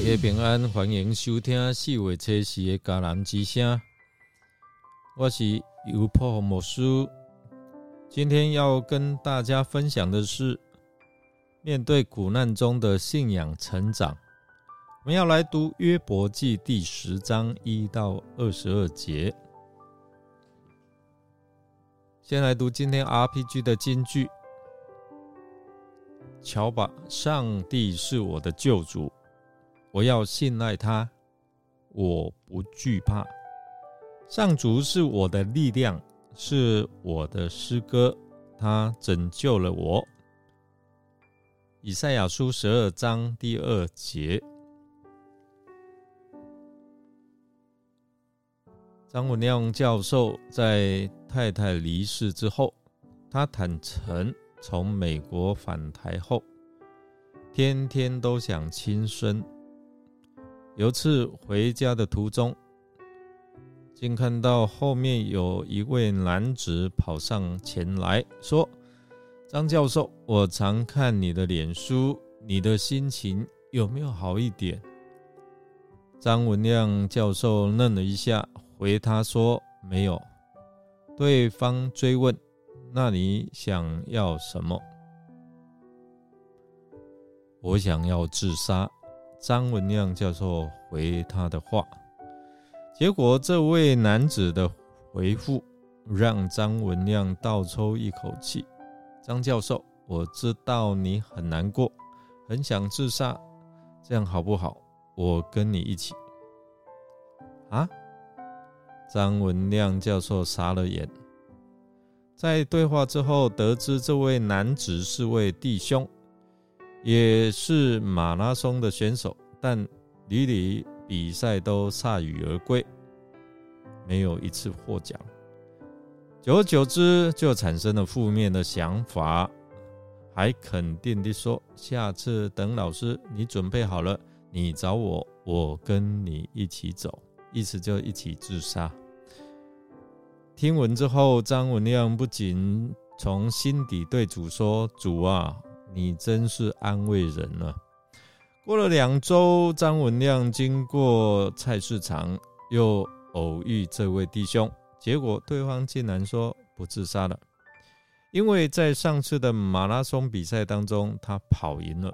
家平安，欢迎收听四月初四的迦南之声。我是尤破牧师，今天要跟大家分享的是面对苦难中的信仰成长。我们要来读约伯记第十章一到二十二节。先来读今天 RPG 的金句：瞧吧，上帝是我的救主。我要信赖他，我不惧怕。上主是我的力量，是我的诗歌，他拯救了我。以赛亚书十二章第二节。张文亮教授在太太离世之后，他坦诚从美国返台后，天天都想亲孙。有次回家的途中，竟看到后面有一位男子跑上前来说：“张教授，我常看你的脸书，你的心情有没有好一点？”张文亮教授愣了一下，回他说：“没有。”对方追问：“那你想要什么？”我想要自杀。张文亮教授回他的话，结果这位男子的回复让张文亮倒抽一口气。张教授，我知道你很难过，很想自杀，这样好不好？我跟你一起。啊？张文亮教授傻了眼。在对话之后，得知这位男子是位弟兄。也是马拉松的选手，但屡屡比赛都铩羽而归，没有一次获奖。久而久之，就产生了负面的想法，还肯定地说：“下次等老师你准备好了，你找我，我跟你一起走。”意思就一起自杀。听闻之后，张文亮不仅从心底对主说：“主啊！”你真是安慰人了。过了两周，张文亮经过菜市场，又偶遇这位弟兄，结果对方竟然说不自杀了，因为在上次的马拉松比赛当中，他跑赢了。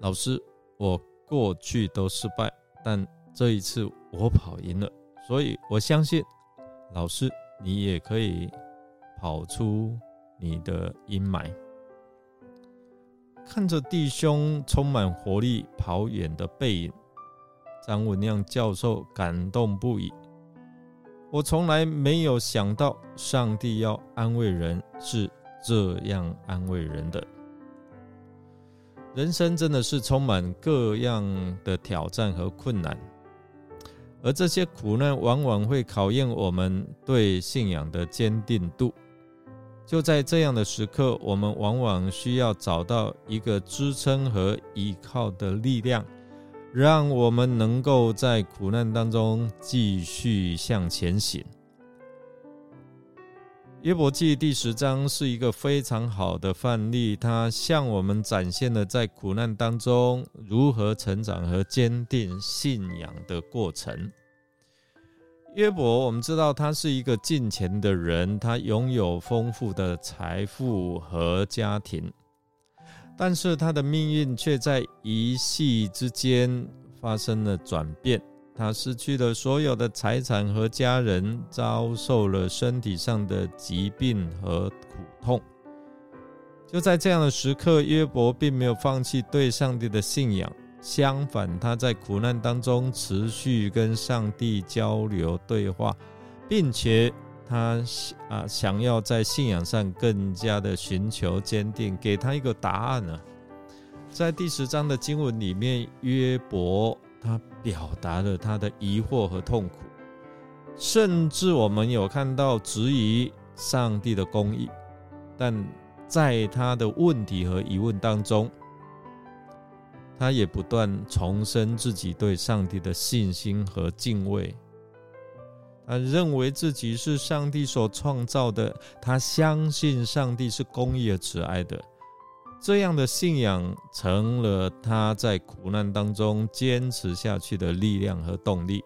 老师，我过去都失败，但这一次我跑赢了，所以我相信，老师你也可以跑出你的阴霾。看着弟兄充满活力跑远的背影，张文亮教授感动不已。我从来没有想到，上帝要安慰人是这样安慰人的。人生真的是充满各样的挑战和困难，而这些苦难往往会考验我们对信仰的坚定度。就在这样的时刻，我们往往需要找到一个支撑和依靠的力量，让我们能够在苦难当中继续向前行。约伯记第十章是一个非常好的范例，它向我们展现了在苦难当中如何成长和坚定信仰的过程。约伯，我们知道他是一个敬虔的人，他拥有丰富的财富和家庭，但是他的命运却在一夕之间发生了转变。他失去了所有的财产和家人，遭受了身体上的疾病和苦痛。就在这样的时刻，约伯并没有放弃对上帝的信仰。相反，他在苦难当中持续跟上帝交流对话，并且他啊想要在信仰上更加的寻求坚定，给他一个答案呢。在第十章的经文里面，约伯他表达了他的疑惑和痛苦，甚至我们有看到质疑上帝的公义，但在他的问题和疑问当中。他也不断重申自己对上帝的信心和敬畏。他认为自己是上帝所创造的，他相信上帝是公义而慈爱的。这样的信仰成了他在苦难当中坚持下去的力量和动力。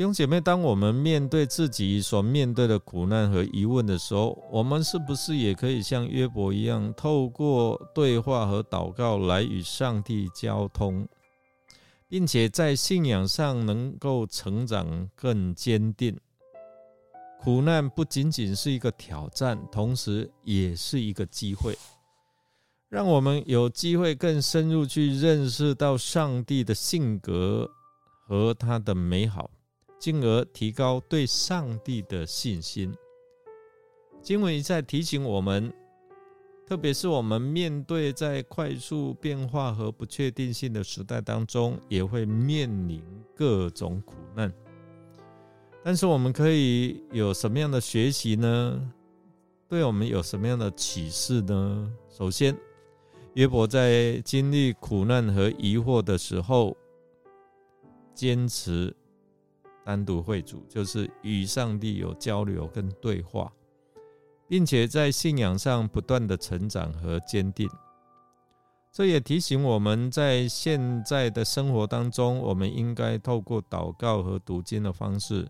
弟兄姐妹，当我们面对自己所面对的苦难和疑问的时候，我们是不是也可以像约伯一样，透过对话和祷告来与上帝交通，并且在信仰上能够成长更坚定？苦难不仅仅是一个挑战，同时也是一个机会，让我们有机会更深入去认识到上帝的性格和他的美好，进而提高对上帝的信心。经文一再提醒我们，特别是我们面对在快速变化和不确定性的时代当中，也会面临各种苦难。但是我们可以有什么样的学习呢？对我们有什么样的启示呢？首先，约伯在经历苦难和疑惑的时候，坚持单独会主，就是与上帝有交流跟对话，并且在信仰上不断的成长和坚定。这也提醒我们在现在的生活当中，我们应该透过祷告和读经的方式。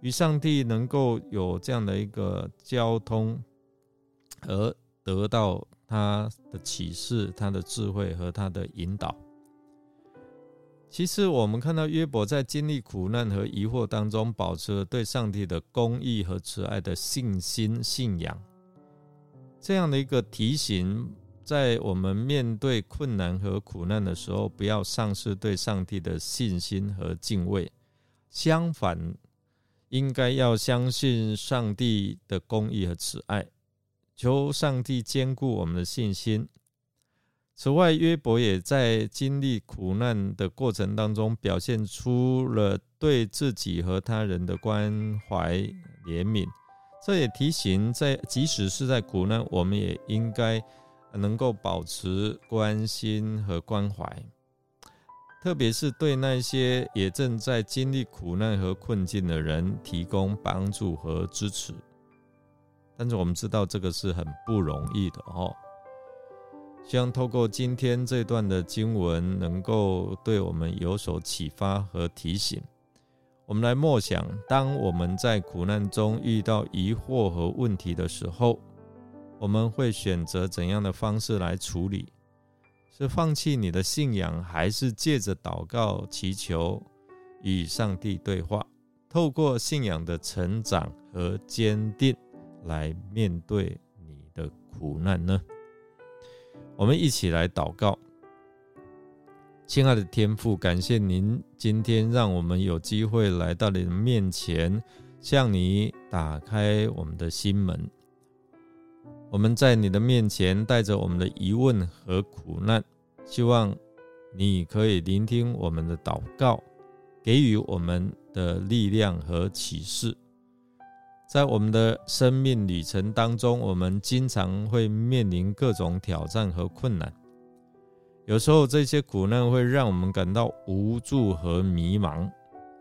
与上帝能够有这样的一个交通，而得到他的启示、他的智慧和他的引导。其实，我们看到约伯在经历苦难和疑惑当中，保持了对上帝的公义和慈爱的信心、信仰。这样的一个提醒，在我们面对困难和苦难的时候，不要丧失对上帝的信心和敬畏。相反，应该要相信上帝的公义和慈爱，求上帝兼顾我们的信心。此外，约伯也在经历苦难的过程当中，表现出了对自己和他人的关怀怜悯。这也提醒，在即使是在苦难，我们也应该能够保持关心和关怀。特别是对那些也正在经历苦难和困境的人提供帮助和支持，但是我们知道这个是很不容易的哦。希望透过今天这段的经文，能够对我们有所启发和提醒。我们来默想：当我们在苦难中遇到疑惑和问题的时候，我们会选择怎样的方式来处理？是放弃你的信仰，还是借着祷告祈求与上帝对话，透过信仰的成长和坚定来面对你的苦难呢？我们一起来祷告，亲爱的天父，感谢您今天让我们有机会来到你的面前，向你打开我们的心门。我们在你的面前带着我们的疑问和苦难，希望你可以聆听我们的祷告，给予我们的力量和启示。在我们的生命旅程当中，我们经常会面临各种挑战和困难，有时候这些苦难会让我们感到无助和迷茫，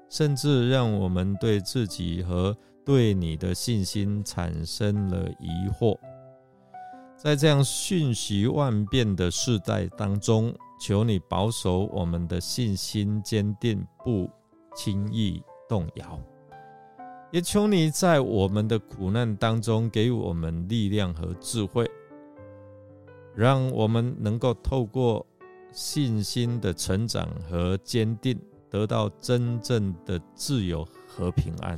甚至让我们对自己和对你的信心产生了疑惑。在这样瞬息万变的时代当中，求你保守我们的信心坚定，不轻易动摇；也求你在我们的苦难当中给我们力量和智慧，让我们能够透过信心的成长和坚定，得到真正的自由和平安。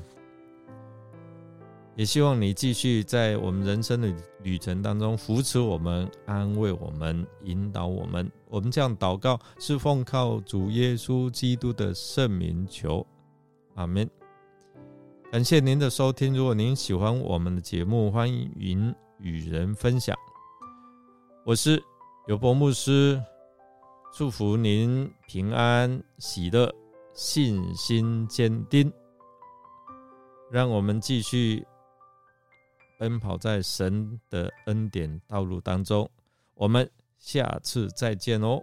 也希望你继续在我们人生的旅程当中扶持我们、安慰我们、引导我们。我们这样祷告，是奉靠主耶稣基督的圣名求，阿门。感谢您的收听。如果您喜欢我们的节目，欢迎与人分享。我是尤伯牧师，祝福您平安、喜乐、信心坚定。让我们继续。奔跑在神的恩典道路当中，我们下次再见哦。